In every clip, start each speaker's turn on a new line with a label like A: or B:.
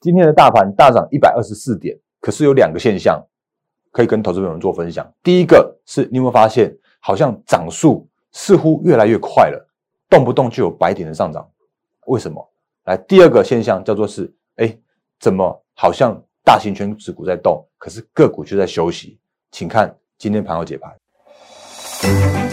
A: 今天的大盘大涨一百二十四点，可是有两个现象可以跟投资朋友们做分享。第一个是你有没有发现，好像涨速似乎越来越快了，动不动就有百点的上涨，为什么？来，第二个现象叫做是，哎，怎么好像大型全指股在动，可是个股却在休息？请看今天盘后解盘。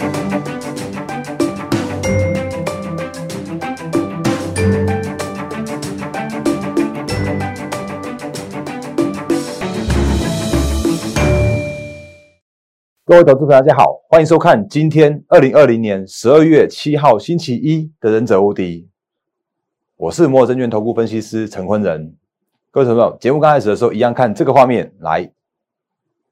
A: 各位投资朋友，大家好，欢迎收看今天二零二零年十二月七号星期一的《忍者无敌》。我是摩尔证券投顾分析师陈坤仁。各位朋友，节目刚开始的时候，一样看这个画面来。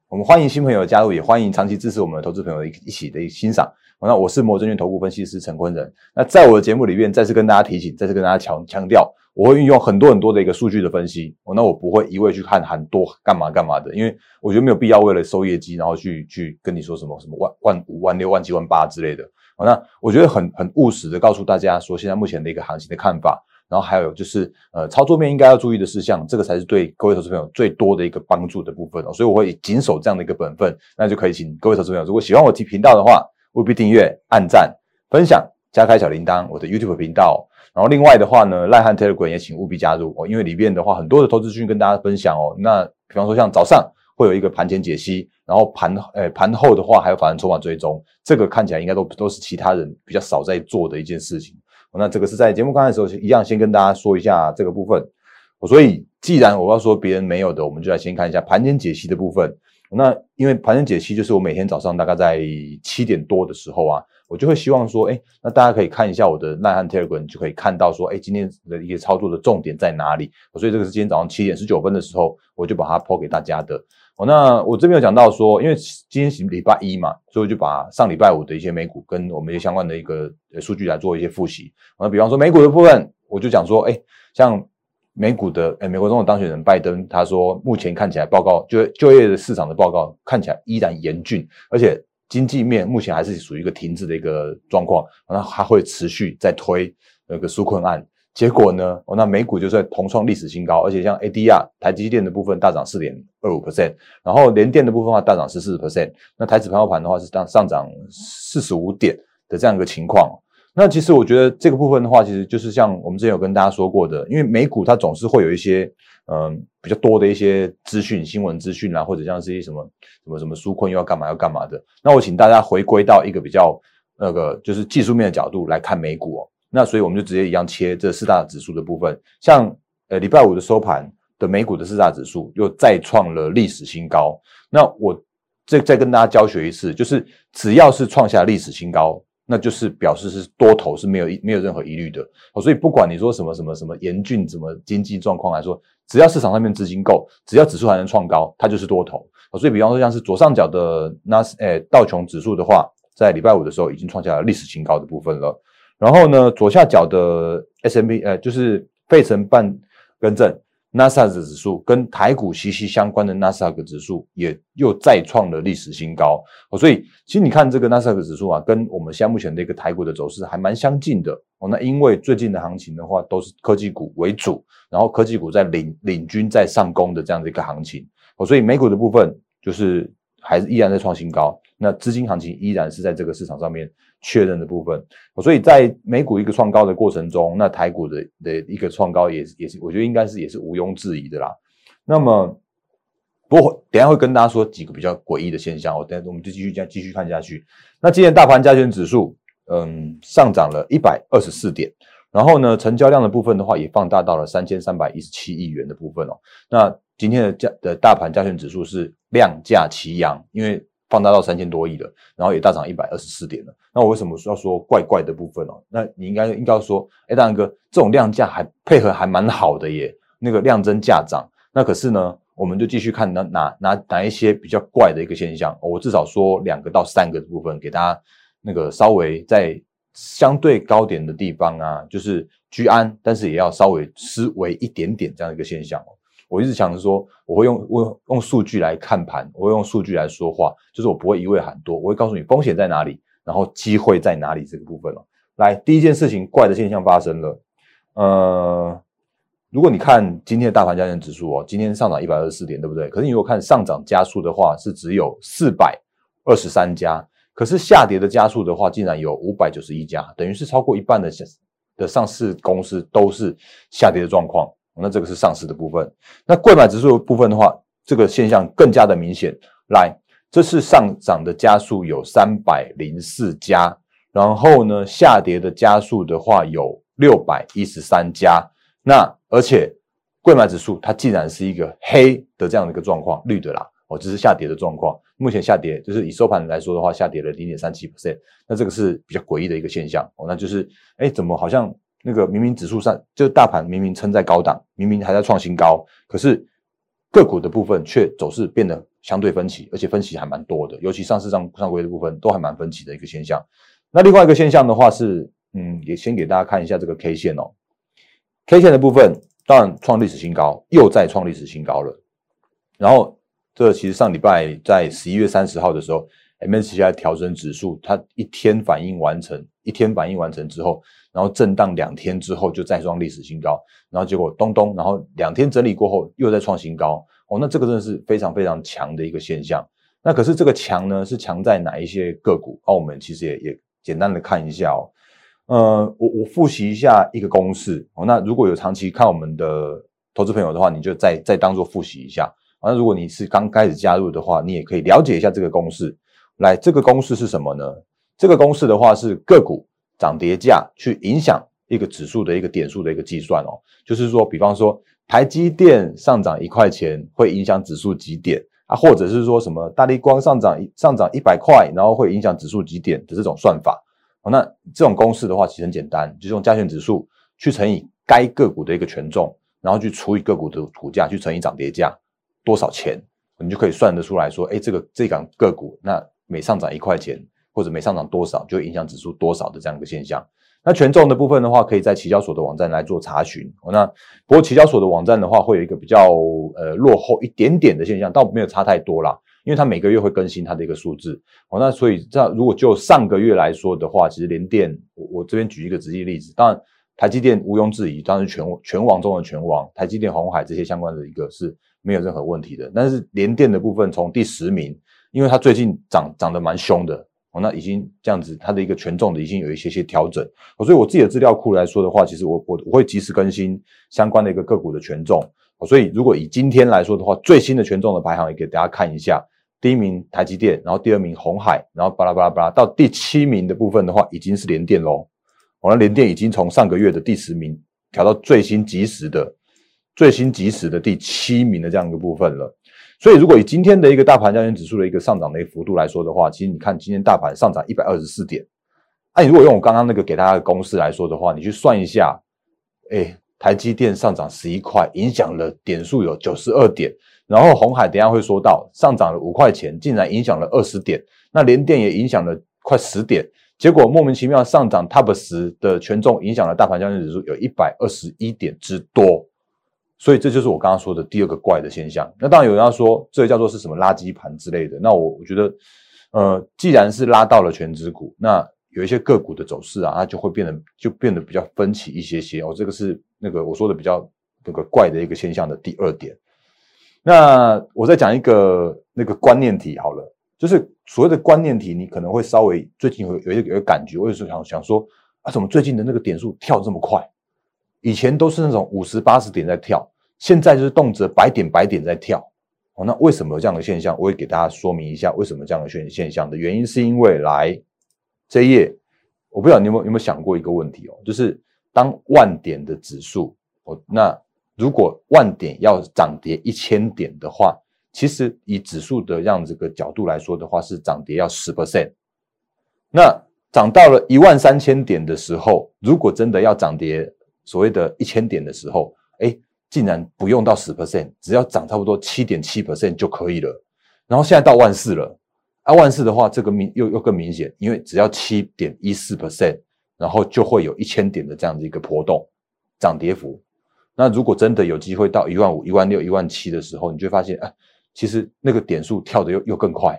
A: 我们欢迎新朋友加入，也欢迎长期支持我们的投资朋友一一起的欣赏。那我是摩尔证券投顾分析师陈坤仁。那在我的节目里面，再次跟大家提醒，再次跟大家强强调。我会运用很多很多的一个数据的分析，那我不会一味去看很多干嘛干嘛的，因为我觉得没有必要为了收业绩，然后去去跟你说什么什么万万五万六万七万八之类的。那我觉得很很务实的告诉大家说，现在目前的一个行情的看法，然后还有就是呃操作面应该要注意的事项，这个才是对各位投资朋友最多的一个帮助的部分。所以我会谨守这样的一个本分，那就可以请各位投资朋友，如果喜欢我提频道的话，务必订阅、按赞、分享、加开小铃铛，我的 YouTube 频道。然后另外的话呢，赖汉 Telegram 也请务必加入哦，因为里面的话很多的投资讯跟大家分享哦。那比方说像早上会有一个盘前解析，然后盘诶盘后的话还有法人筹码追踪，这个看起来应该都都是其他人比较少在做的一件事情。那这个是在节目刚开始的时候一样先跟大家说一下这个部分。所以既然我要说别人没有的，我们就来先看一下盘前解析的部分。那因为盘前解析就是我每天早上大概在七点多的时候啊。我就会希望说，哎，那大家可以看一下我的奈汉 Telegram，就可以看到说，哎，今天的一些操作的重点在哪里。所以这个是今天早上七点十九分的时候，我就把它抛给大家的。哦，那我这边有讲到说，因为今天是礼拜一嘛，所以我就把上礼拜五的一些美股跟我们一些相关的一个数据来做一些复习。那比方说美股的部分，我就讲说，哎，像美股的，哎，美国总统当选人拜登，他说目前看起来报告就就业的市场的报告看起来依然严峻，而且。经济面目前还是属于一个停滞的一个状况，那还会持续在推那个纾困案。结果呢，哦，那美股就在同创历史新高，而且像 ADR 台积电的部分大涨四点二五 percent，然后联电的部分话大涨十四 percent，那台指盘后盘的话是当上涨四十五点的这样一个情况。那其实我觉得这个部分的话，其实就是像我们之前有跟大家说过的，因为美股它总是会有一些。嗯，比较多的一些资讯、新闻资讯啊，或者像是一些什么什么什么纾困又要干嘛要干嘛的。那我请大家回归到一个比较那个就是技术面的角度来看美股哦。那所以我们就直接一样切这四大指数的部分。像呃礼拜五的收盘的美股的四大指数又再创了历史新高。那我再再跟大家教学一次，就是只要是创下历史新高。那就是表示是多头是没有没有任何疑虑的哦，所以不管你说什么什么什么严峻怎么经济状况来说，只要市场上面资金够，只要指数还能创高，它就是多头哦。所以比方说像是左上角的那诶道琼指数的话，在礼拜五的时候已经创下了历史新高的部分了。然后呢，左下角的 S M P 呃就是费城半更正。纳斯达克指数跟台股息息相关的纳斯达克指数也又再创了历史新高哦，所以其实你看这个纳斯达克指数啊，跟我们现目前的一个台股的走势还蛮相近的哦。那因为最近的行情的话，都是科技股为主，然后科技股在领领军在上攻的这样的一个行情哦，所以美股的部分就是还是依然在创新高，那资金行情依然是在这个市场上面。确认的部分，所以在美股一个创高的过程中，那台股的的一个创高也是也是，我觉得应该是也是毋庸置疑的啦。那么，不过等下会跟大家说几个比较诡异的现象，我等下我们就继续这样继续看下去。那今天大盘加权指数，嗯，上涨了一百二十四点，然后呢，成交量的部分的话也放大到了三千三百一十七亿元的部分哦。那今天的价的大盘加权指数是量价齐扬，因为。放大到三千多亿了，然后也大涨一百二十四点了。那我为什么要说怪怪的部分哦？那你应该应该说，哎，大哥，这种量价还配合还蛮好的耶。那个量增价涨，那可是呢，我们就继续看哪哪哪哪一些比较怪的一个现象。我至少说两个到三个的部分，给大家那个稍微在相对高点的地方啊，就是居安，但是也要稍微思维一点点这样一个现象哦。我一直想着说，我会用我用数据来看盘，我会用数据来说话，就是我不会一味喊多，我会告诉你风险在哪里，然后机会在哪里这个部分了。来，第一件事情，怪的现象发生了。呃，如果你看今天的大盘加权指数哦，今天上涨一百二十四点，对不对？可是你如果看上涨加速的话，是只有四百二十三家，可是下跌的加速的话，竟然有五百九十一家，等于是超过一半的的上市公司都是下跌的状况。那这个是上市的部分。那贵买指数的部分的话，这个现象更加的明显。来，这次上涨的加速有三百零四家，然后呢，下跌的加速的话有六百一十三家。那而且，贵买指数它竟然是一个黑的这样的一个状况，绿的啦，哦，这是下跌的状况。目前下跌就是以收盘来说的话，下跌了零点三七 percent。那这个是比较诡异的一个现象哦，那就是，哎，怎么好像那个明明指数上就大盘明明撑在高档，明明还在创新高，可是个股的部分却走势变得相对分歧，而且分歧还蛮多的，尤其上市上上规的部分都还蛮分歧的一个现象。那另外一个现象的话是，嗯，也先给大家看一下这个 K 线哦。K 线的部分当然创历史新高，又再创历史新高了。然后这其实上礼拜在十一月三十号的时候，MSCI 调整指数，它一天反应完成，一天反应完成之后，然后震荡两天之后就再创历史新高，然后结果咚咚，然后两天整理过后又在创新高。哦，那这个真的是非常非常强的一个现象。那可是这个强呢，是强在哪一些个股？哦，我们其实也也简单的看一下哦。呃，我我复习一下一个公式哦。那如果有长期看我们的投资朋友的话，你就再再当做复习一下。那如果你是刚开始加入的话，你也可以了解一下这个公式。来，这个公式是什么呢？这个公式的话是个股涨跌价去影响一个指数的一个点数的一个计算哦。就是说，比方说台积电上涨一块钱会影响指数几点啊？或者是说什么大力光上涨上涨一百块，然后会影响指数几点的这种算法。那这种公式的话，其实很简单，就是用加权指数去乘以该个股的一个权重，然后去除以个股的股价，去乘以涨跌价多少钱，你就可以算得出来说，哎，这个这档个股那每上涨一块钱，或者每上涨多少，就影响指数多少的这样一个现象。那权重的部分的话，可以在期交所的网站来做查询。那不过期交所的网站的话，会有一个比较呃落后一点点的现象，倒没有差太多啦。因为它每个月会更新它的一个数字，哦，那所以这样如果就上个月来说的话，其实联电，我我这边举一个直接例子，当然台积电毋庸置疑，当然全全网中的全网，台积电、红海这些相关的一个是没有任何问题的。但是联电的部分从第十名，因为它最近涨涨得蛮凶的，哦，那已经这样子，它的一个权重的已经有一些些调整，所以我自己的资料库来说的话，其实我我我会及时更新相关的一个个股的权重，所以如果以今天来说的话，最新的权重的排行也给大家看一下。第一名台积电，然后第二名红海，然后巴拉巴拉巴拉，到第七名的部分的话，已经是联电喽。我那联电已经从上个月的第十名调到最新即时的最新即时的第七名的这样一个部分了。所以，如果以今天的一个大盘交易指数的一个上涨的一个幅度来说的话，其实你看今天大盘上涨一百二十四点，那你如果用我刚刚那个给大家的公式来说的话，你去算一下，哎，台积电上涨十一块，影响了点数有九十二点。然后红海等下会说到上涨了五块钱，竟然影响了二十点，那连电也影响了快十点，结果莫名其妙上涨 TOP 十的权重影响了大盘交易指数有一百二十一点之多，所以这就是我刚刚说的第二个怪的现象。那当然有人要说这叫做是什么垃圾盘之类的，那我我觉得，呃，既然是拉到了全指股，那有一些个股的走势啊，它就会变得就变得比较分歧一些些哦。这个是那个我说的比较那个怪的一个现象的第二点。那我再讲一个那个观念题好了，就是所谓的观念题，你可能会稍微最近有有一个有感觉，我有时候想想说啊，怎么最近的那个点数跳这么快？以前都是那种五十八十点在跳，现在就是动辄百点百点在跳。哦，那为什么有这样的现象？我会给大家说明一下为什么这样的现现象的原因，是因为来这一页，我不知道你有没有有没有想过一个问题哦，就是当万点的指数，哦那。如果万点要涨跌一千点的话，其实以指数的样这个角度来说的话，是涨跌要十 percent。那涨到了一万三千点的时候，如果真的要涨跌所谓的一千点的时候，哎，竟然不用到十 percent，只要涨差不多七点七 percent 就可以了。然后现在到万四了，啊，万四的话，这个明又又更明显，因为只要七点一四 percent，然后就会有一千点的这样的一个波动涨跌幅。那如果真的有机会到一万五、一万六、一万七的时候，你就发现，哎，其实那个点数跳的又又更快，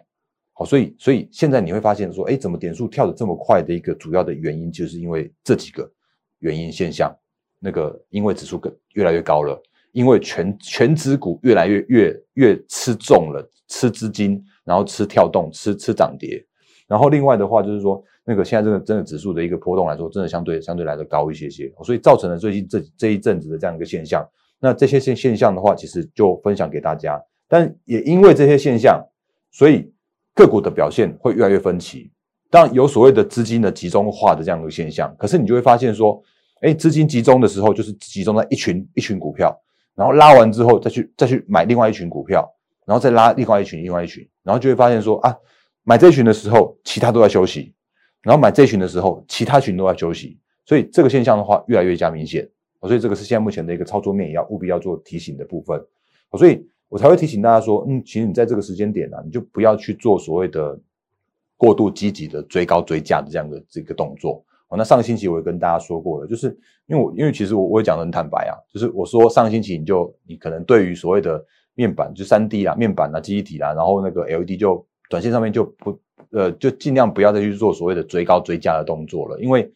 A: 好，所以所以现在你会发现说，哎，怎么点数跳的这么快的一个主要的原因，就是因为这几个原因现象。那个因为指数更越来越高了，因为全全指股越来越越越吃重了，吃资金，然后吃跳动，吃吃涨跌。然后另外的话就是说，那个现在这个真的指数的一个波动来说，真的相对相对来的高一些些，所以造成了最近这这一阵子的这样一个现象。那这些现现象的话，其实就分享给大家。但也因为这些现象，所以个股的表现会越来越分歧。当然有所谓的资金的集中化的这样一个现象，可是你就会发现说，哎，资金集中的时候就是集中在一群一群股票，然后拉完之后再去再去买另外一群股票，然后再拉另外一群另外一群，然后就会发现说啊。买这群的时候，其他都在休息；然后买这群的时候，其他群都在休息。所以这个现象的话，越来越加明显。所以这个是现在目前的一个操作面，也要务必要做提醒的部分。所以我才会提醒大家说，嗯，其实你在这个时间点呢，你就不要去做所谓的过度积极的追高追价的这样的这个动作。哦，那上个星期我也跟大家说过了，就是因为我因为其实我我也讲的很坦白啊，就是我说上个星期你就你可能对于所谓的面板就三 D 啊、面板啊、记忆体啊，然后那个 LED 就。短线上面就不呃，就尽量不要再去做所谓的追高追加的动作了，因为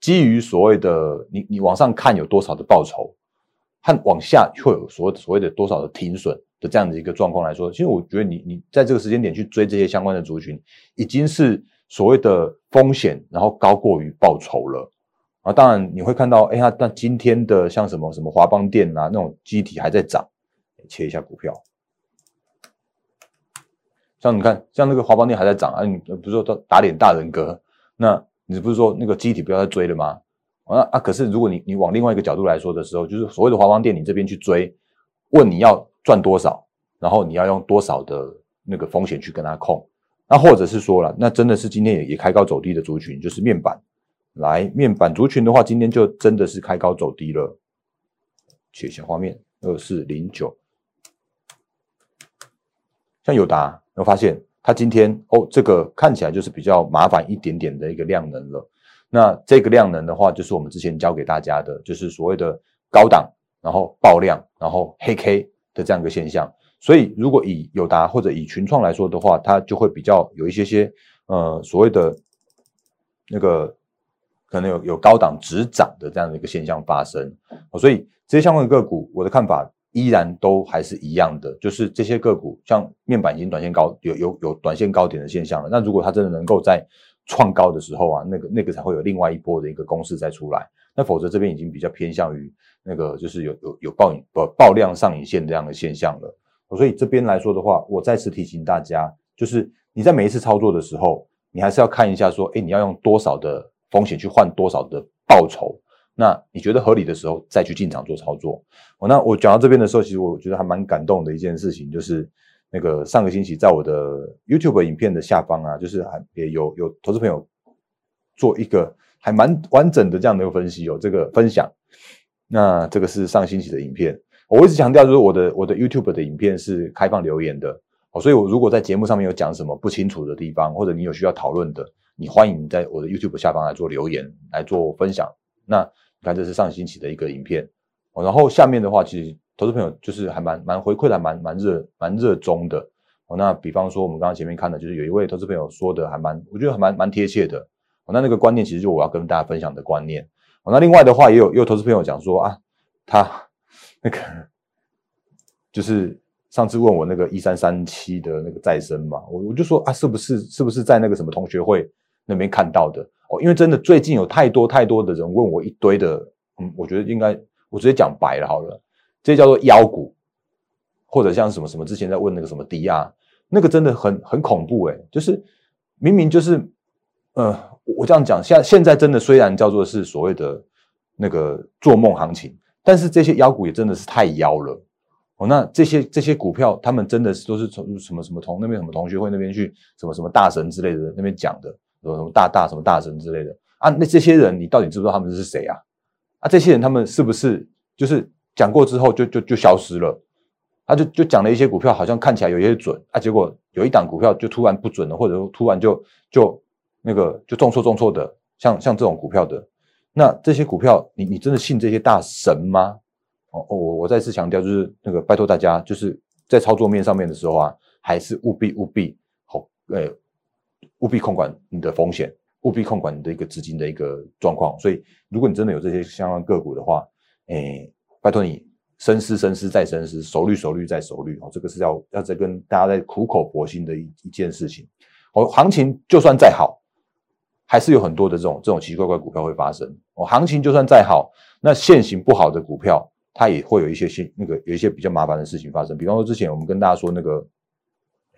A: 基于所谓的你你往上看有多少的报酬，和往下会有所所谓的多少的停损的这样的一个状况来说，其实我觉得你你在这个时间点去追这些相关的族群，已经是所谓的风险，然后高过于报酬了啊。当然你会看到，哎呀，那今天的像什么什么华邦电啊那种机体还在涨，切一下股票。像你看，像那个华邦电还在涨啊，你不是说打打脸大人格？那你不是说那个机体不要再追了吗？啊啊！可是如果你你往另外一个角度来说的时候，就是所谓的华邦电，你这边去追，问你要赚多少，然后你要用多少的那个风险去跟他控？那或者是说了，那真的是今天也也开高走低的族群，就是面板。来，面板族群的话，今天就真的是开高走低了。切一下画面，二四零九，像友达。我发现它今天哦，这个看起来就是比较麻烦一点点的一个量能了。那这个量能的话，就是我们之前教给大家的，就是所谓的高档，然后爆量，然后黑 K 的这样一个现象。所以如果以友达或者以群创来说的话，它就会比较有一些些呃所谓的那个可能有有高档直涨的这样的一个现象发生。所以这些相关的个股，我的看法。依然都还是一样的，就是这些个股，像面板已经短线高有有有短线高点的现象了。那如果它真的能够在创高的时候啊，那个那个才会有另外一波的一个公式再出来。那否则这边已经比较偏向于那个就是有有有爆爆爆量上影线这样的现象了。所以这边来说的话，我再次提醒大家，就是你在每一次操作的时候，你还是要看一下说，哎，你要用多少的风险去换多少的报酬。那你觉得合理的时候再去进场做操作。哦，那我讲到这边的时候，其实我觉得还蛮感动的一件事情，就是那个上个星期在我的 YouTube 影片的下方啊，就是还也有有投资朋友做一个还蛮完整的这样的一个分析，有这个分享。那这个是上星期的影片，我一直强调就是我的我的 YouTube 的影片是开放留言的，哦，所以我如果在节目上面有讲什么不清楚的地方，或者你有需要讨论的，你欢迎在我的 YouTube 下方来做留言来做分享。那你看，这是上星期的一个影片，然后下面的话，其实投资朋友就是还蛮蛮回馈的，蛮蛮热蛮热衷的，那比方说我们刚刚前面看的，就是有一位投资朋友说的还蛮，我觉得还蛮蛮贴切的，那那个观念其实就我要跟大家分享的观念，那另外的话也有也有投资朋友讲说啊，他那个就是上次问我那个一三三七的那个再生嘛，我我就说啊，是不是是不是在那个什么同学会那边看到的？哦，因为真的最近有太多太多的人问我一堆的，嗯，我觉得应该我直接讲白了好了，这叫做妖股，或者像什么什么之前在问那个什么迪亚，那个真的很很恐怖诶，就是明明就是，呃，我这样讲，现现在真的虽然叫做是所谓的那个做梦行情，但是这些妖股也真的是太妖了。哦，那这些这些股票，他们真的是都是从什么什么同那边什么同学会那边去什么什么大神之类的那边讲的。什么什么大大什么大神之类的啊？那这些人你到底知不知道他们是谁啊？啊，这些人他们是不是就是讲过之后就就就消失了？他就就讲了一些股票，好像看起来有些准啊，结果有一档股票就突然不准了，或者说突然就就那个就重错重错的，像像这种股票的，那这些股票你你真的信这些大神吗？哦哦，我我再次强调，就是那个拜托大家，就是在操作面上面的时候啊，还是务必务必好诶。务必控管你的风险，务必控管你的一个资金的一个状况。所以，如果你真的有这些相关个股的话，哎，拜托你深思深思再深思，熟虑熟虑再熟虑哦，这个是要要在跟大家在苦口婆心的一一件事情。哦，行情就算再好，还是有很多的这种这种奇奇怪怪股票会发生。哦，行情就算再好，那现行不好的股票，它也会有一些现那个有一些比较麻烦的事情发生。比方说之前我们跟大家说那个，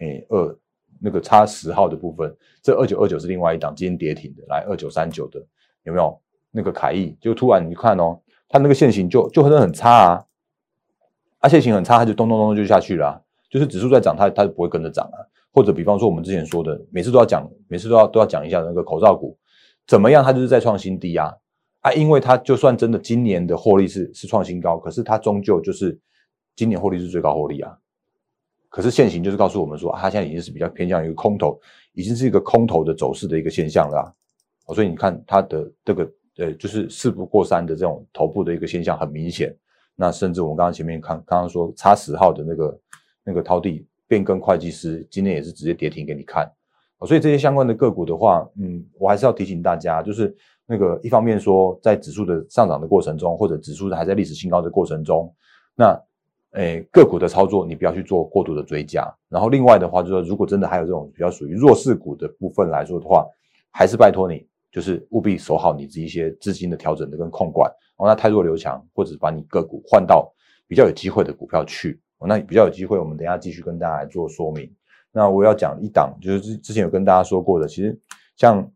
A: 哎二那个差十号的部分，这二九二九是另外一档今天跌停的，来二九三九的有没有？那个凯翼就突然你看哦，它那个线型就就很很差啊，啊线型很差，它就咚咚咚就下去了，就是指数在涨，它它就不会跟着涨啊。或者比方说我们之前说的，每次都要讲，每次都要都要讲一下那个口罩股怎么样，它就是在创新低啊啊，因为它就算真的今年的获利是是创新高，可是它终究就是今年获利是最高获利啊。可是现行就是告诉我们说，它现在已经是比较偏向于空头，已经是一个空头的走势的一个现象了。所以你看它的这个呃，就是事不过三的这种头部的一个现象很明显。那甚至我们刚刚前面看，刚刚说差十号的那个那个掏地。变更会计师今天也是直接跌停给你看，所以这些相关的个股的话，嗯，我还是要提醒大家，就是那个一方面说，在指数的上涨的过程中，或者指数还在历史新高的过程中，那诶个股的操作你不要去做过度的追加。然后另外的话，就是说如果真的还有这种比较属于弱势股的部分来说的话，还是拜托你，就是务必守好你这一些资金的调整的跟控管，哦，那太弱留强，或者把你个股换到比较有机会的股票去。那比较有机会，我们等下继续跟大家来做说明。那我要讲一档，就是之之前有跟大家说过的，其实像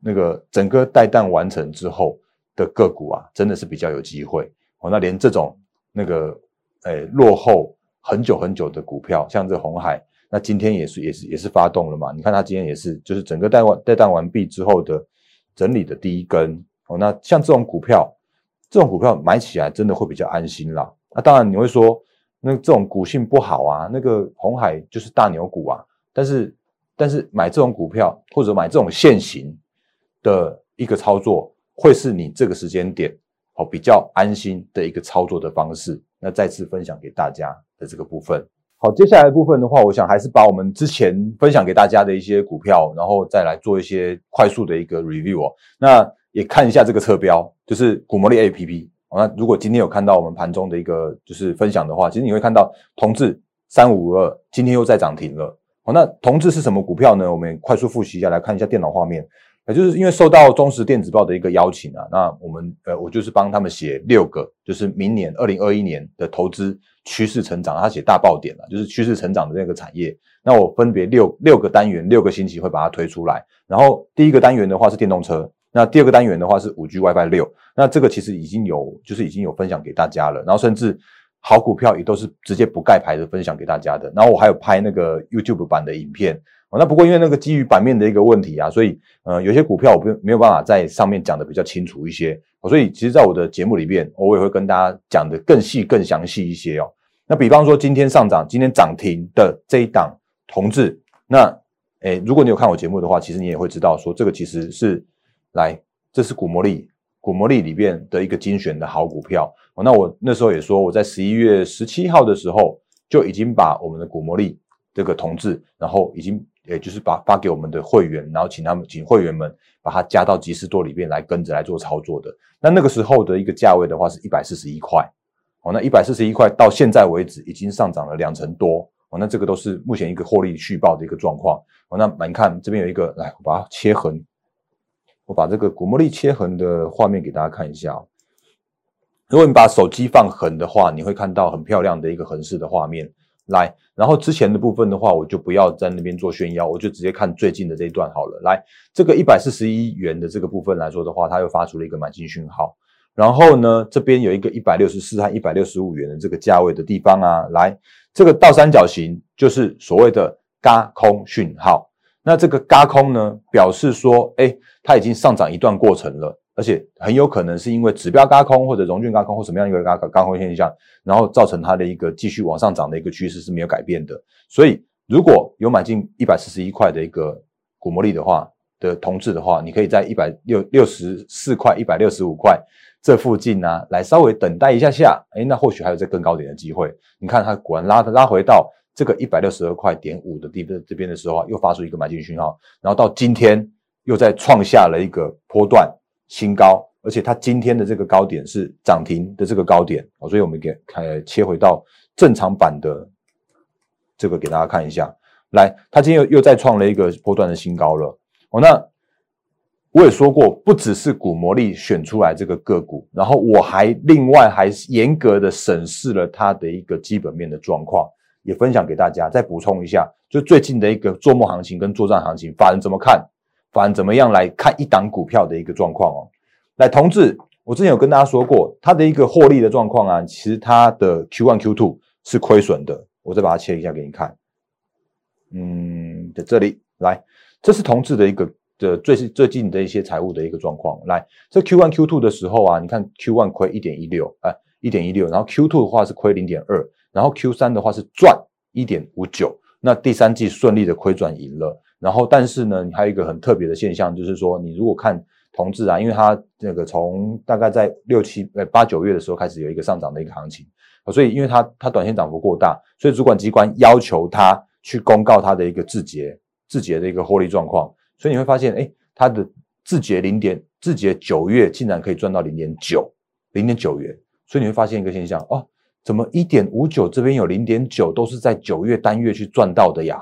A: 那个整个带弹完成之后的个股啊，真的是比较有机会哦。那连这种那个诶落后很久很久的股票，像这红海，那今天也是也是也是发动了嘛？你看它今天也是，就是整个带完带弹完毕之后的整理的第一根哦。那像这种股票，这种股票买起来真的会比较安心啦。那当然你会说。那这种股性不好啊，那个红海就是大牛股啊，但是但是买这种股票或者买这种现行的一个操作，会是你这个时间点哦比较安心的一个操作的方式。那再次分享给大家的这个部分，好，接下来部分的话，我想还是把我们之前分享给大家的一些股票，然后再来做一些快速的一个 review 哦。那也看一下这个侧标，就是股魔力 A P P。那如果今天有看到我们盘中的一个就是分享的话，其实你会看到同志三五二今天又在涨停了。好，那同志是什么股票呢？我们快速复习一下，来看一下电脑画面。也就是因为受到中实电子报的一个邀请啊，那我们呃我就是帮他们写六个，就是明年二零二一年的投资趋势成长，他写大爆点了，就是趋势成长的那个产业。那我分别六六个单元，六个星期会把它推出来。然后第一个单元的话是电动车。那第二个单元的话是五 G WiFi 六，那这个其实已经有，就是已经有分享给大家了。然后甚至好股票也都是直接不盖牌的分享给大家的。然后我还有拍那个 YouTube 版的影片。那不过因为那个基于版面的一个问题啊，所以呃有些股票我不没有办法在上面讲的比较清楚一些。所以其实，在我的节目里面，我也会跟大家讲的更细、更详细一些哦。那比方说今天上涨、今天涨停的这一档同志，那诶如果你有看我节目的话，其实你也会知道说这个其实是。来，这是股魔力，股魔力里面的一个精选的好股票。那我那时候也说，我在十一月十七号的时候就已经把我们的股魔力这个同志，然后已经也就是把发给我们的会员，然后请他们请会员们把它加到集时多里面来跟着来做操作的。那那个时候的一个价位的话是一百四十一块。哦，那一百四十一块到现在为止已经上涨了两成多。哦，那这个都是目前一个获利续报的一个状况。哦，那你看这边有一个，来我把它切横。我把这个古魔力切横的画面给大家看一下。如果你把手机放横的话，你会看到很漂亮的一个横式的画面。来，然后之前的部分的话，我就不要在那边做炫耀，我就直接看最近的这一段好了。来，这个一百四十一元的这个部分来说的话，它又发出了一个买进讯号。然后呢，这边有一个一百六十四和一百六十五元的这个价位的地方啊，来，这个倒三角形就是所谓的嘎空讯号。那这个嘎空呢，表示说，哎，它已经上涨一段过程了，而且很有可能是因为指标嘎空或者融券嘎空或什么样一个嘎嘎空现象，然后造成它的一个继续往上涨的一个趋势是没有改变的。所以，如果有买进一百四十一块的一个股魔力的话的同志的话，你可以在一百六六十四块、一百六十五块这附近呢，来稍微等待一下下，哎，那或许还有这更高点的机会。你看它果然拉拉回到。这个一百六十二块点五的地方这边的时候啊，又发出一个买进讯号，然后到今天又在创下了一个波段新高，而且它今天的这个高点是涨停的这个高点哦，所以我们给开切回到正常版的这个给大家看一下。来，它今天又又再创了一个波段的新高了哦。那我也说过，不只是股魔力选出来这个个股，然后我还另外还严格的审视了它的一个基本面的状况，也分享给大家。再补充一下，就最近的一个做梦行情跟作战行情，法人怎么看？法人怎么样来看一档股票的一个状况哦？来，同志，我之前有跟大家说过，它的一个获利的状况啊，其实它的 Q one Q two 是亏损的。我再把它切一下给你看。嗯，在这里来，这是同志的一个的最最近的一些财务的一个状况。来，这 Q one Q two 的时候啊，你看 Q one 亏一点一六，哎，一点一六，然后 Q two 的话是亏零点二，然后 Q 三的话是赚一点五九。那第三季顺利的亏转盈了。然后，但是呢，你还有一个很特别的现象，就是说，你如果看。同志啊，因为它那个从大概在六七呃八九月的时候开始有一个上涨的一个行情所以因为它它短线涨幅过大，所以主管机关要求它去公告它的一个字节字节的一个获利状况，所以你会发现，哎，它的字节零点字节九月竟然可以赚到零点九零点九元，所以你会发现一个现象哦，怎么一点五九这边有零点九都是在九月单月去赚到的呀？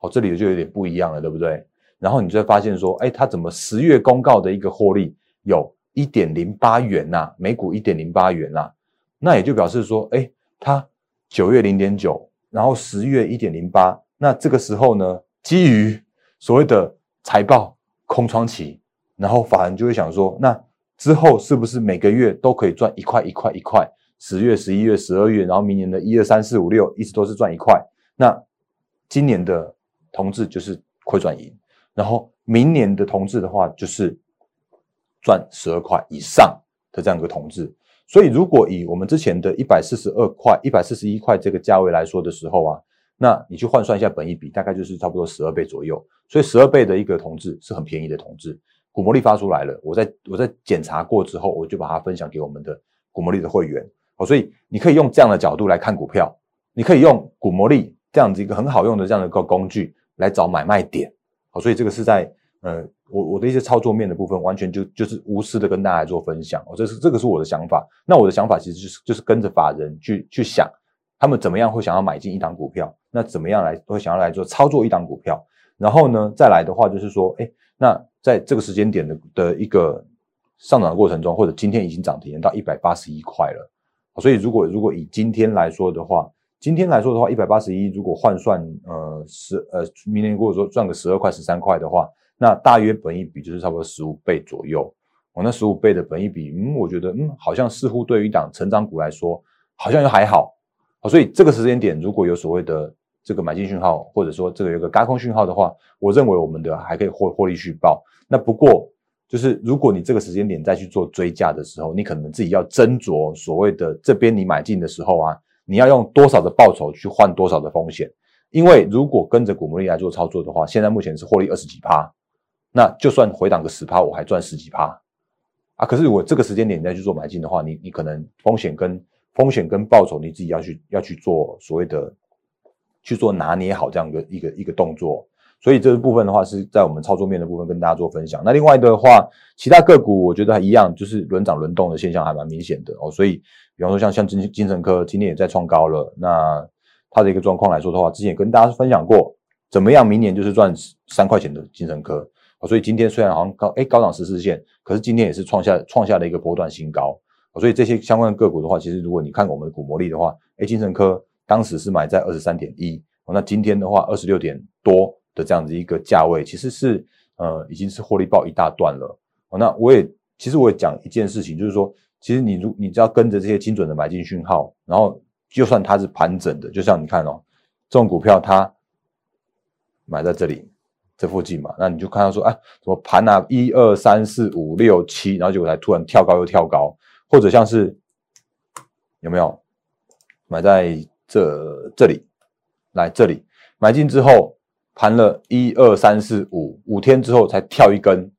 A: 哦，这里就有点不一样了，对不对？然后你就会发现说，哎，它怎么十月公告的一个获利有一点零八元呐，每股一点零八元呐，那也就表示说，哎，它九月零点九，然后十月一点零八，那这个时候呢，基于所谓的财报空窗期，然后法人就会想说，那之后是不是每个月都可以赚一块一块一块？十月、十一月、十二月，然后明年的一二三四五六，一直都是赚一块，那今年的同志就是亏转盈。然后明年的同志的话，就是赚十二块以上的这样一个同志。所以如果以我们之前的一百四十二块、一百四十一块这个价位来说的时候啊，那你去换算一下本益比，大概就是差不多十二倍左右。所以十二倍的一个同志是很便宜的同志。股魔力发出来了，我在我在检查过之后，我就把它分享给我们的股魔力的会员。好，所以你可以用这样的角度来看股票，你可以用股魔力这样子一个很好用的这样的一个工具来找买卖点。好所以这个是在呃，我我的一些操作面的部分，完全就就是无私的跟大家做分享。哦，这是这个是我的想法。那我的想法其实就是就是跟着法人去去想，他们怎么样会想要买进一档股票，那怎么样来会想要来做操作一档股票。然后呢，再来的话就是说，哎，那在这个时间点的的一个上涨的过程中，或者今天已经涨停到一百八十一块了。所以如果如果以今天来说的话，今天来说的话，一百八十一，如果换算呃十呃明年如果说赚个十二块十三块的话，那大约本一比就是差不多十五倍左右。哦，那十五倍的本一比，嗯，我觉得嗯好像似乎对于一档成长股来说，好像又还好。哦，所以这个时间点如果有所谓的这个买进讯号，或者说这个有个高空讯号的话，我认为我们的还可以获获利续报。那不过就是如果你这个时间点再去做追加的时候，你可能自己要斟酌所谓的这边你买进的时候啊。你要用多少的报酬去换多少的风险？因为如果跟着股魔力来做操作的话，现在目前是获利二十几趴，那就算回档个十趴，我还赚十几趴啊！可是我这个时间点再去做买进的话，你你可能风险跟风险跟报酬你自己要去要去做所谓的去做拿捏好这样一个一个一个动作。所以这个部分的话是在我们操作面的部分跟大家做分享。那另外的话，其他个股我觉得还一样，就是轮涨轮动的现象还蛮明显的哦。所以，比方说像像精精神科今天也在创高了，那它的一个状况来说的话，之前也跟大家分享过，怎么样明年就是赚三块钱的精神科所以今天虽然好像高哎高涨十四线，可是今天也是创下创下了一个波段新高所以这些相关的个股的话，其实如果你看我们的股魔力的话，哎精神科当时是买在二十三点一那今天的话二十六点多。的这样子一个价位，其实是呃已经是获利爆一大段了。哦，那我也其实我也讲一件事情，就是说，其实你如你只要跟着这些精准的买进讯号，然后就算它是盘整的，就像你看哦，这种股票它买在这里这附近嘛，那你就看到说，哎，怎么盘啊，一二三四五六七，然后结果才突然跳高又跳高，或者像是有没有买在这这里来这里买进之后。盘了一二三四五五天之后才跳一根，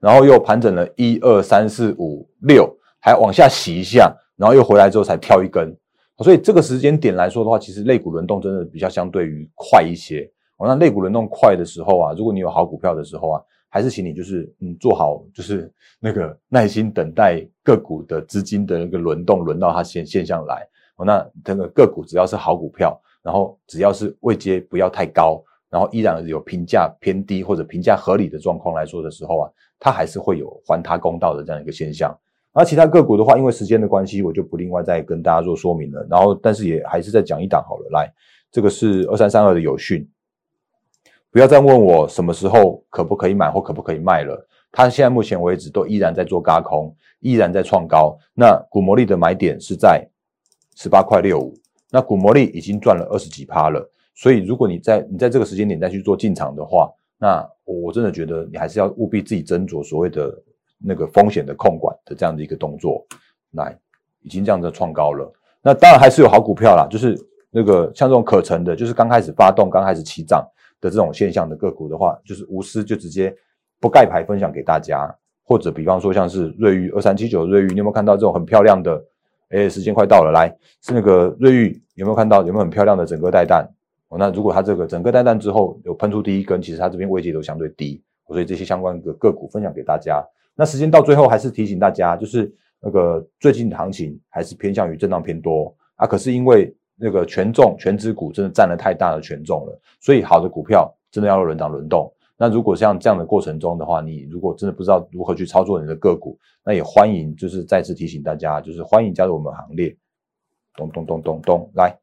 A: 然后又盘整了一二三四五六，还往下洗一下，然后又回来之后才跳一根。所以这个时间点来说的话，其实类股轮动真的比较相对于快一些。哦，那类股轮动快的时候啊，如果你有好股票的时候啊，还是请你就是嗯做好就是那个耐心等待个股的资金的那个轮动，轮到它现现象来。哦，那这个个股只要是好股票，然后只要是位阶不要太高，然后依然有评价偏低或者评价合理的状况来说的时候啊，它还是会有还它公道的这样一个现象。而其他个股的话，因为时间的关系，我就不另外再跟大家做说明了。然后，但是也还是再讲一档好了。来，这个是二三三二的有讯，不要再问我什么时候可不可以买或可不可以卖了。它现在目前为止都依然在做嘎空，依然在创高。那股魔力的买点是在十八块六五，那股魔力已经赚了二十几趴了。所以，如果你在你在这个时间点再去做进场的话，那我真的觉得你还是要务必自己斟酌所谓的。那个风险的控管的这样的一个动作，来已经这样的创高了。那当然还是有好股票啦，就是那个像这种可成的，就是刚开始发动、刚开始起涨的这种现象的个股的话，就是无私就直接不盖牌分享给大家。或者比方说像是瑞昱二三七九瑞昱，你有没有看到这种很漂亮的？哎，时间快到了，来是那个瑞昱有没有看到？有没有很漂亮的整个带弹？哦，那如果它这个整个带弹之后有喷出第一根，其实它这边位阶都相对低，所以这些相关的个股分享给大家。那时间到最后还是提醒大家，就是那个最近的行情还是偏向于震荡偏多啊。可是因为那个权重全指股真的占了太大的权重了，所以好的股票真的要轮涨轮动。那如果像这样的过程中的话，你如果真的不知道如何去操作你的个股，那也欢迎就是再次提醒大家，就是欢迎加入我们行列。咚咚咚咚咚，来，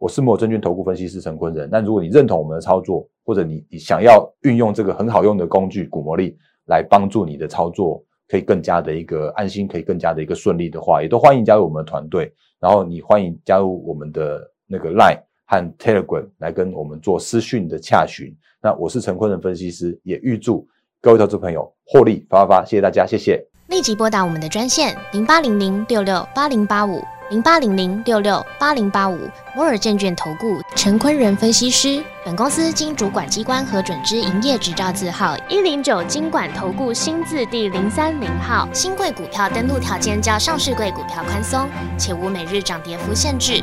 A: 我是摩证券投顾分析师陈坤仁。那如果你认同我们的操作，或者你你想要运用这个很好用的工具股魔力。来帮助你的操作可以更加的一个安心，可以更加的一个顺利的话，也都欢迎加入我们的团队。然后你欢迎加入我们的那个 Line 和 Telegram 来跟我们做私讯的洽询。那我是陈坤仁分析师，也预祝各位投资朋友获利发发发！谢谢大家，谢谢。
B: 立即拨打我们的专线零八零零六六八零八五。零八零零六六八零八五摩尔证券投顾陈坤仁分析师，本公司经主管机关核准之营业执照字号一零九金管投顾新字第零三零号。新贵股票登录条件较上市贵股票宽松，且无每日涨跌幅限制。